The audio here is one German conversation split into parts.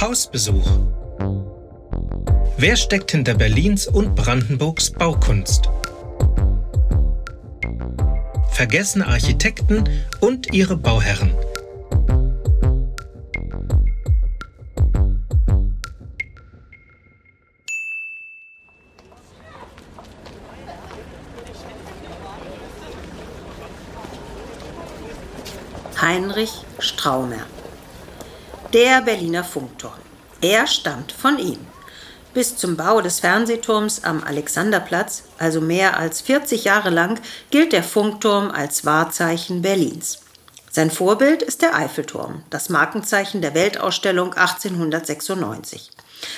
Hausbesuch. Wer steckt hinter Berlins und Brandenburgs Baukunst? Vergessene Architekten und ihre Bauherren. Heinrich Straumer. Der Berliner Funkturm. Er stammt von ihm. Bis zum Bau des Fernsehturms am Alexanderplatz, also mehr als 40 Jahre lang, gilt der Funkturm als Wahrzeichen Berlins. Sein Vorbild ist der Eiffelturm, das Markenzeichen der Weltausstellung 1896.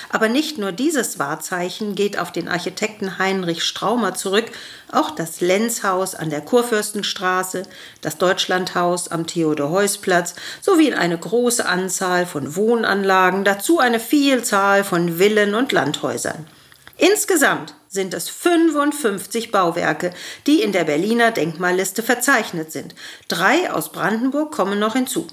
Aber nicht nur dieses Wahrzeichen geht auf den Architekten Heinrich Straumer zurück, auch das Lenzhaus an der Kurfürstenstraße, das Deutschlandhaus am Theodor-Heuss-Platz sowie eine große Anzahl von Wohnanlagen, dazu eine Vielzahl von Villen und Landhäusern. Insgesamt sind es 55 Bauwerke, die in der Berliner Denkmalliste verzeichnet sind. Drei aus Brandenburg kommen noch hinzu.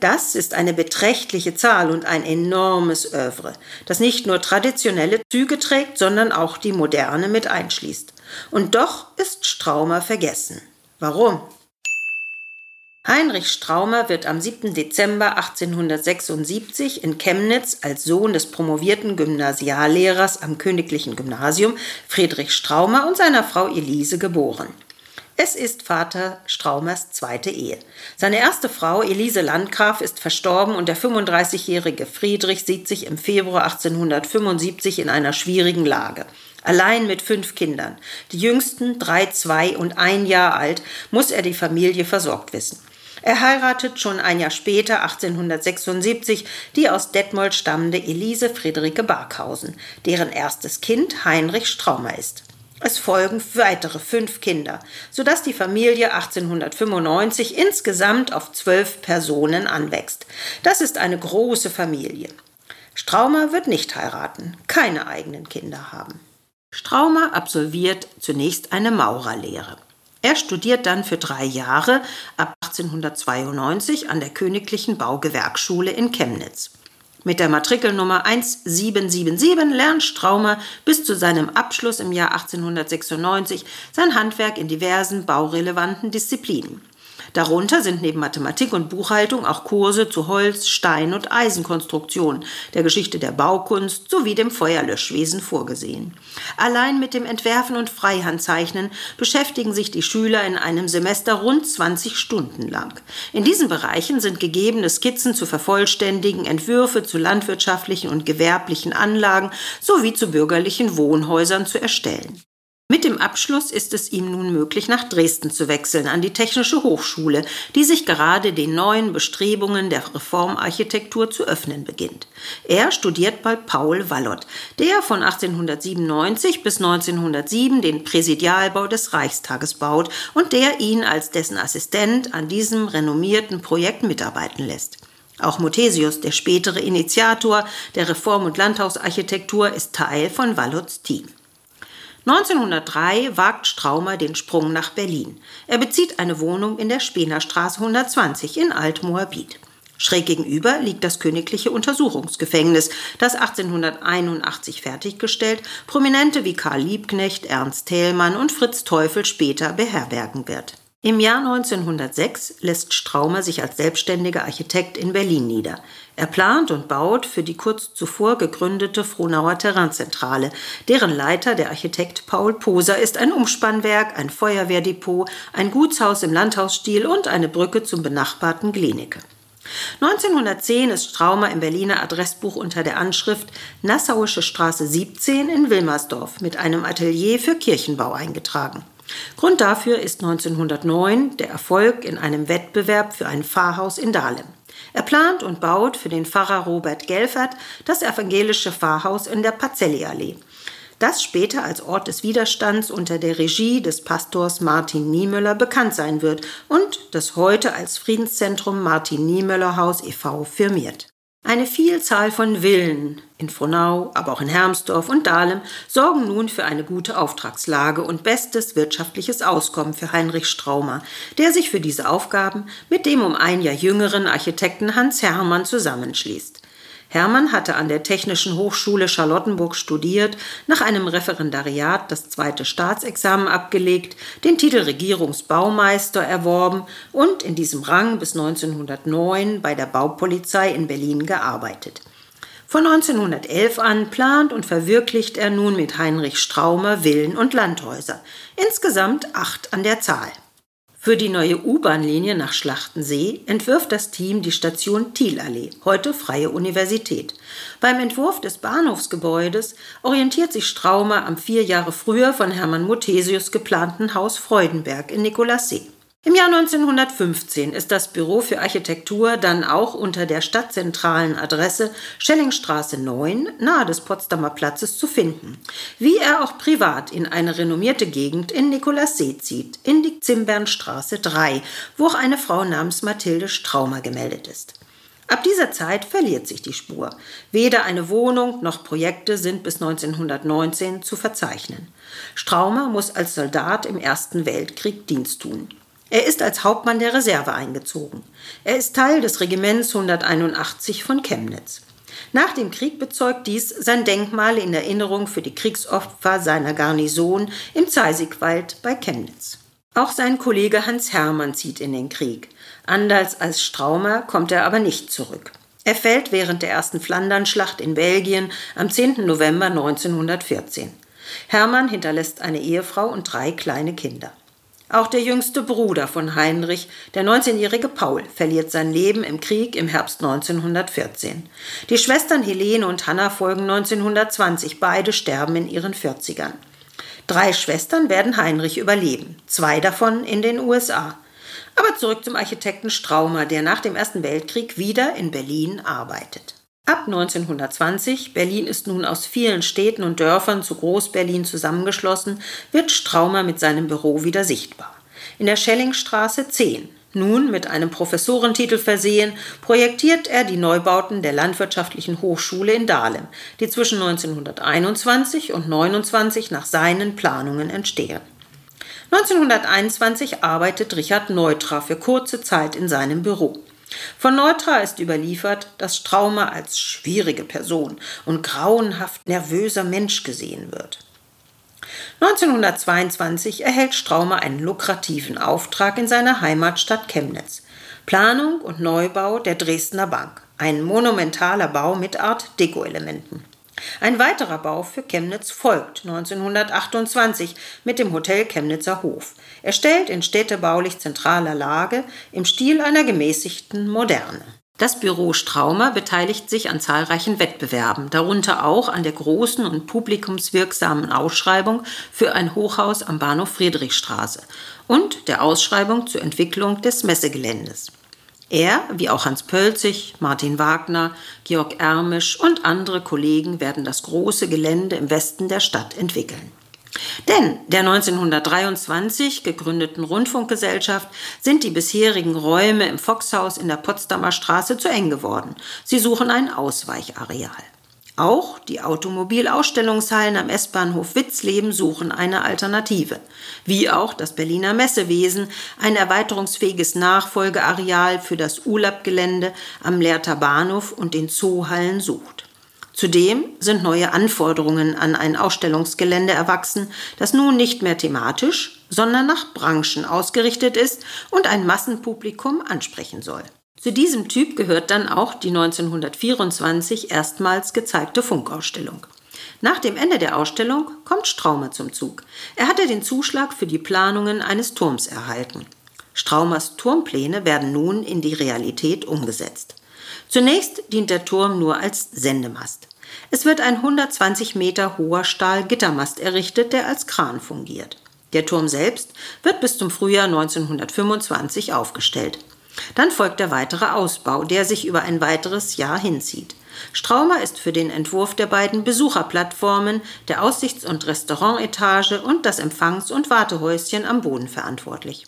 Das ist eine beträchtliche Zahl und ein enormes Övre, das nicht nur traditionelle Züge trägt, sondern auch die moderne mit einschließt. Und doch ist Straumer vergessen. Warum? Heinrich Straumer wird am 7. Dezember 1876 in Chemnitz als Sohn des promovierten Gymnasiallehrers am Königlichen Gymnasium Friedrich Straumer und seiner Frau Elise geboren. Es ist Vater Straumers zweite Ehe. Seine erste Frau, Elise Landgraf, ist verstorben und der 35-jährige Friedrich sieht sich im Februar 1875 in einer schwierigen Lage. Allein mit fünf Kindern, die jüngsten drei, zwei und ein Jahr alt, muss er die Familie versorgt wissen. Er heiratet schon ein Jahr später, 1876, die aus Detmold stammende Elise Friederike Barkhausen, deren erstes Kind Heinrich Straumer ist. Es folgen weitere fünf Kinder, sodass die Familie 1895 insgesamt auf zwölf Personen anwächst. Das ist eine große Familie. Straumer wird nicht heiraten, keine eigenen Kinder haben. Straumer absolviert zunächst eine Maurerlehre. Er studiert dann für drei Jahre ab 1892 an der Königlichen Baugewerkschule in Chemnitz. Mit der Matrikelnummer 1777 lernt Straumer bis zu seinem Abschluss im Jahr 1896 sein Handwerk in diversen baurelevanten Disziplinen. Darunter sind neben Mathematik und Buchhaltung auch Kurse zu Holz, Stein und Eisenkonstruktion, der Geschichte der Baukunst sowie dem Feuerlöschwesen vorgesehen. Allein mit dem Entwerfen und Freihandzeichnen beschäftigen sich die Schüler in einem Semester rund 20 Stunden lang. In diesen Bereichen sind gegebene Skizzen zu vervollständigen, Entwürfe zu landwirtschaftlichen und gewerblichen Anlagen sowie zu bürgerlichen Wohnhäusern zu erstellen. Mit dem Abschluss ist es ihm nun möglich, nach Dresden zu wechseln, an die Technische Hochschule, die sich gerade den neuen Bestrebungen der Reformarchitektur zu öffnen beginnt. Er studiert bei Paul Wallott, der von 1897 bis 1907 den Präsidialbau des Reichstages baut und der ihn als dessen Assistent an diesem renommierten Projekt mitarbeiten lässt. Auch Muthesius, der spätere Initiator der Reform- und Landhausarchitektur, ist Teil von Wallotts Team. 1903 wagt Straumer den Sprung nach Berlin. Er bezieht eine Wohnung in der Spenerstraße 120 in Altmoabit. Schräg gegenüber liegt das Königliche Untersuchungsgefängnis, das 1881 fertiggestellt Prominente wie Karl Liebknecht, Ernst Thälmann und Fritz Teufel später beherbergen wird. Im Jahr 1906 lässt Straumer sich als selbstständiger Architekt in Berlin nieder. Er plant und baut für die kurz zuvor gegründete Frohnauer Terrainzentrale, deren Leiter der Architekt Paul Poser ist ein Umspannwerk, ein Feuerwehrdepot, ein Gutshaus im Landhausstil und eine Brücke zum benachbarten Glienicke. 1910 ist Straumer im Berliner Adressbuch unter der Anschrift Nassauische Straße 17 in Wilmersdorf mit einem Atelier für Kirchenbau eingetragen. Grund dafür ist 1909 der Erfolg in einem Wettbewerb für ein Pfarrhaus in Dahlem. Er plant und baut für den Pfarrer Robert Gelfert das evangelische Pfarrhaus in der Pazelli-Allee. Das später als Ort des Widerstands unter der Regie des Pastors Martin Niemöller bekannt sein wird und das heute als Friedenszentrum Martin Niemöller Haus e.V. firmiert. Eine Vielzahl von Villen in Frohnau, aber auch in Hermsdorf und Dahlem sorgen nun für eine gute Auftragslage und bestes wirtschaftliches Auskommen für Heinrich Straumer, der sich für diese Aufgaben mit dem um ein Jahr jüngeren Architekten Hans Hermann zusammenschließt. Hermann hatte an der Technischen Hochschule Charlottenburg studiert, nach einem Referendariat das zweite Staatsexamen abgelegt, den Titel Regierungsbaumeister erworben und in diesem Rang bis 1909 bei der Baupolizei in Berlin gearbeitet. Von 1911 an plant und verwirklicht er nun mit Heinrich Straumer Villen und Landhäuser, insgesamt acht an der Zahl. Für die neue U-Bahn-Linie nach Schlachtensee entwirft das Team die Station Thielallee, heute Freie Universität. Beim Entwurf des Bahnhofsgebäudes orientiert sich Straumer am vier Jahre früher von Hermann Muthesius geplanten Haus Freudenberg in Nikolassee. Im Jahr 1915 ist das Büro für Architektur dann auch unter der stadtzentralen Adresse Schellingstraße 9 nahe des Potsdamer Platzes zu finden, wie er auch privat in eine renommierte Gegend in Nikolassee zieht, in die Zimbernstraße 3, wo auch eine Frau namens Mathilde Straumer gemeldet ist. Ab dieser Zeit verliert sich die Spur. Weder eine Wohnung noch Projekte sind bis 1919 zu verzeichnen. Straumer muss als Soldat im Ersten Weltkrieg Dienst tun. Er ist als Hauptmann der Reserve eingezogen. Er ist Teil des Regiments 181 von Chemnitz. Nach dem Krieg bezeugt dies sein Denkmal in Erinnerung für die Kriegsopfer seiner Garnison im Zeisigwald bei Chemnitz. Auch sein Kollege Hans Hermann zieht in den Krieg. Anders als Straumer kommt er aber nicht zurück. Er fällt während der ersten Flandernschlacht in Belgien am 10. November 1914. Hermann hinterlässt eine Ehefrau und drei kleine Kinder. Auch der jüngste Bruder von Heinrich, der 19-jährige Paul, verliert sein Leben im Krieg im Herbst 1914. Die Schwestern Helene und Hanna folgen 1920, beide sterben in ihren 40ern. Drei Schwestern werden Heinrich überleben, zwei davon in den USA. Aber zurück zum Architekten Straumer, der nach dem Ersten Weltkrieg wieder in Berlin arbeitet. Ab 1920, Berlin ist nun aus vielen Städten und Dörfern zu Groß-Berlin zusammengeschlossen, wird Straumer mit seinem Büro wieder sichtbar. In der Schellingstraße 10, nun mit einem Professorentitel versehen, projektiert er die Neubauten der Landwirtschaftlichen Hochschule in Dahlem, die zwischen 1921 und 1929 nach seinen Planungen entstehen. 1921 arbeitet Richard Neutra für kurze Zeit in seinem Büro. Von Neutra ist überliefert, dass Straumer als schwierige Person und grauenhaft nervöser Mensch gesehen wird. 1922 erhält Straumer einen lukrativen Auftrag in seiner Heimatstadt Chemnitz. Planung und Neubau der Dresdner Bank. Ein monumentaler Bau mit Art Deko-Elementen. Ein weiterer Bau für Chemnitz folgt 1928 mit dem Hotel Chemnitzer Hof, erstellt in städtebaulich zentraler Lage im Stil einer gemäßigten Moderne. Das Büro Straumer beteiligt sich an zahlreichen Wettbewerben, darunter auch an der großen und publikumswirksamen Ausschreibung für ein Hochhaus am Bahnhof Friedrichstraße und der Ausschreibung zur Entwicklung des Messegeländes. Er, wie auch Hans Pölzig, Martin Wagner, Georg Ermisch und andere Kollegen werden das große Gelände im Westen der Stadt entwickeln. Denn der 1923 gegründeten Rundfunkgesellschaft sind die bisherigen Räume im Foxhaus in der Potsdamer Straße zu eng geworden. Sie suchen ein Ausweichareal. Auch die Automobilausstellungshallen am S-Bahnhof Witzleben suchen eine Alternative, wie auch das Berliner Messewesen ein erweiterungsfähiges Nachfolgeareal für das ULAB-Gelände am Lehrter Bahnhof und den Zoohallen sucht. Zudem sind neue Anforderungen an ein Ausstellungsgelände erwachsen, das nun nicht mehr thematisch, sondern nach Branchen ausgerichtet ist und ein Massenpublikum ansprechen soll. Zu diesem Typ gehört dann auch die 1924 erstmals gezeigte Funkausstellung. Nach dem Ende der Ausstellung kommt Straumer zum Zug. Er hatte den Zuschlag für die Planungen eines Turms erhalten. Straumers Turmpläne werden nun in die Realität umgesetzt. Zunächst dient der Turm nur als Sendemast. Es wird ein 120 Meter hoher Stahlgittermast errichtet, der als Kran fungiert. Der Turm selbst wird bis zum Frühjahr 1925 aufgestellt. Dann folgt der weitere Ausbau, der sich über ein weiteres Jahr hinzieht. Straumer ist für den Entwurf der beiden Besucherplattformen, der Aussichts- und Restaurantetage und das Empfangs- und Wartehäuschen am Boden verantwortlich.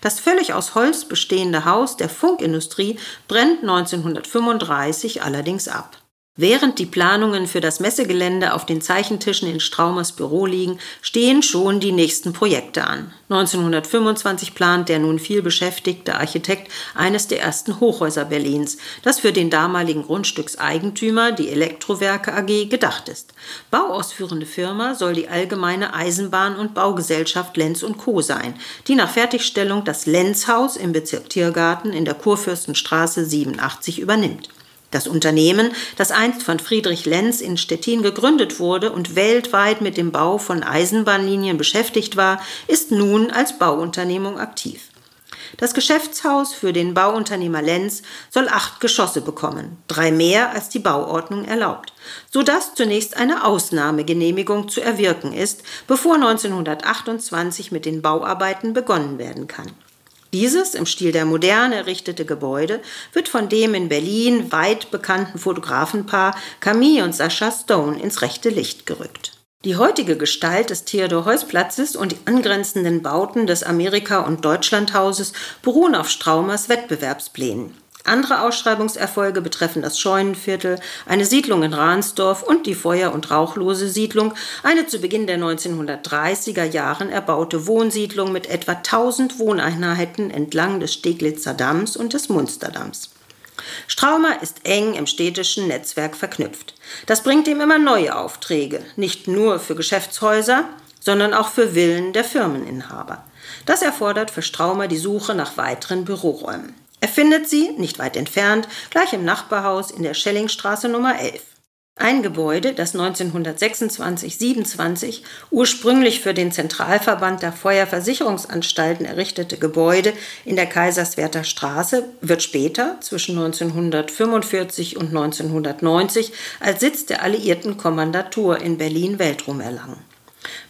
Das völlig aus Holz bestehende Haus der Funkindustrie brennt 1935 allerdings ab. Während die Planungen für das Messegelände auf den Zeichentischen in Straumers Büro liegen, stehen schon die nächsten Projekte an. 1925 plant der nun viel beschäftigte Architekt eines der ersten Hochhäuser Berlins, das für den damaligen Grundstückseigentümer, die Elektrowerke AG, gedacht ist. Bauausführende Firma soll die Allgemeine Eisenbahn- und Baugesellschaft Lenz und Co. sein, die nach Fertigstellung das Lenzhaus im Bezirk Tiergarten in der Kurfürstenstraße 87 übernimmt. Das Unternehmen, das einst von Friedrich Lenz in Stettin gegründet wurde und weltweit mit dem Bau von Eisenbahnlinien beschäftigt war, ist nun als Bauunternehmung aktiv. Das Geschäftshaus für den Bauunternehmer Lenz soll acht Geschosse bekommen, drei mehr als die Bauordnung erlaubt, sodass zunächst eine Ausnahmegenehmigung zu erwirken ist, bevor 1928 mit den Bauarbeiten begonnen werden kann. Dieses im Stil der Moderne errichtete Gebäude wird von dem in Berlin weit bekannten Fotografenpaar Camille und Sascha Stone ins rechte Licht gerückt. Die heutige Gestalt des Theodor-Heuss-Platzes und die angrenzenden Bauten des Amerika- und Deutschlandhauses beruhen auf Straumers Wettbewerbsplänen. Andere Ausschreibungserfolge betreffen das Scheunenviertel, eine Siedlung in Ransdorf und die Feuer- und Rauchlose Siedlung, eine zu Beginn der 1930er Jahren erbaute Wohnsiedlung mit etwa 1000 Wohneinheiten entlang des Steglitzer Damms und des Munsterdamms. Straumer ist eng im städtischen Netzwerk verknüpft. Das bringt ihm immer neue Aufträge, nicht nur für Geschäftshäuser, sondern auch für Villen der Firmeninhaber. Das erfordert für Straumer die Suche nach weiteren Büroräumen. Er findet sie, nicht weit entfernt, gleich im Nachbarhaus in der Schellingstraße Nummer 11. Ein Gebäude, das 1926-27 ursprünglich für den Zentralverband der Feuerversicherungsanstalten errichtete Gebäude in der Kaiserswerther Straße, wird später, zwischen 1945 und 1990, als Sitz der Alliierten Kommandatur in Berlin Weltruhm erlangen.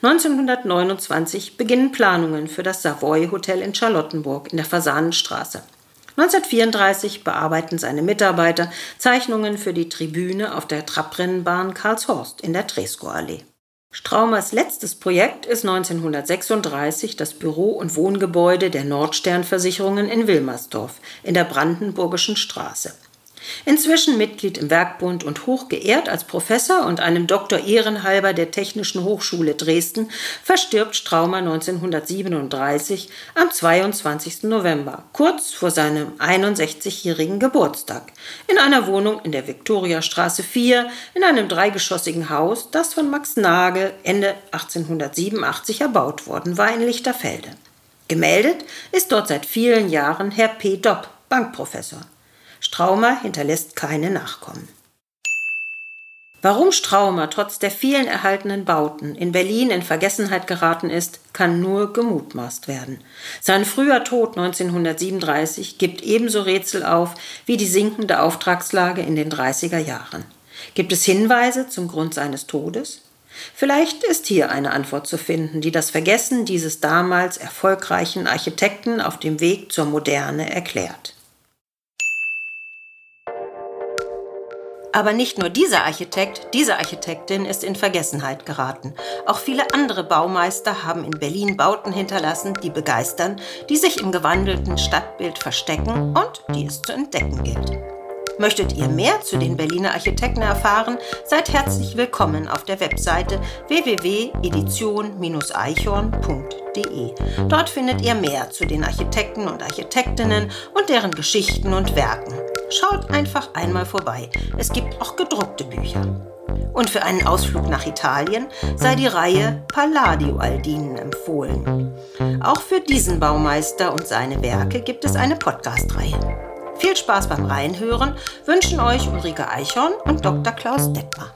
1929 beginnen Planungen für das Savoy Hotel in Charlottenburg in der Fasanenstraße. 1934 bearbeiten seine Mitarbeiter Zeichnungen für die Tribüne auf der Trabrennbahn Karlshorst in der Treskow-Allee. Straumers letztes Projekt ist 1936 das Büro- und Wohngebäude der Nordstern-Versicherungen in Wilmersdorf in der Brandenburgischen Straße. Inzwischen Mitglied im Werkbund und hochgeehrt als Professor und einem Doktor ehrenhalber der Technischen Hochschule Dresden, verstirbt Straumer 1937 am 22. November, kurz vor seinem 61-jährigen Geburtstag, in einer Wohnung in der Viktoriastraße 4 in einem dreigeschossigen Haus, das von Max Nagel Ende 1887 erbaut worden war in Lichterfelde. Gemeldet ist dort seit vielen Jahren Herr P. Dopp, Bankprofessor. Straumer hinterlässt keine Nachkommen. Warum Straumer trotz der vielen erhaltenen Bauten in Berlin in Vergessenheit geraten ist, kann nur gemutmaßt werden. Sein früher Tod 1937 gibt ebenso Rätsel auf wie die sinkende Auftragslage in den 30er Jahren. Gibt es Hinweise zum Grund seines Todes? Vielleicht ist hier eine Antwort zu finden, die das Vergessen dieses damals erfolgreichen Architekten auf dem Weg zur Moderne erklärt. Aber nicht nur dieser Architekt, diese Architektin ist in Vergessenheit geraten. Auch viele andere Baumeister haben in Berlin Bauten hinterlassen, die begeistern, die sich im gewandelten Stadtbild verstecken und die es zu entdecken gilt. Möchtet ihr mehr zu den Berliner Architekten erfahren, seid herzlich willkommen auf der Webseite www.edition-eichhorn.de. Dort findet ihr mehr zu den Architekten und Architektinnen und deren Geschichten und Werken. Schaut einfach einmal vorbei. Es gibt auch gedruckte Bücher. Und für einen Ausflug nach Italien sei die Reihe Palladio Aldinen empfohlen. Auch für diesen Baumeister und seine Werke gibt es eine Podcast-Reihe. Viel Spaß beim Reinhören wünschen euch Ulrike Eichhorn und Dr. Klaus Detmer.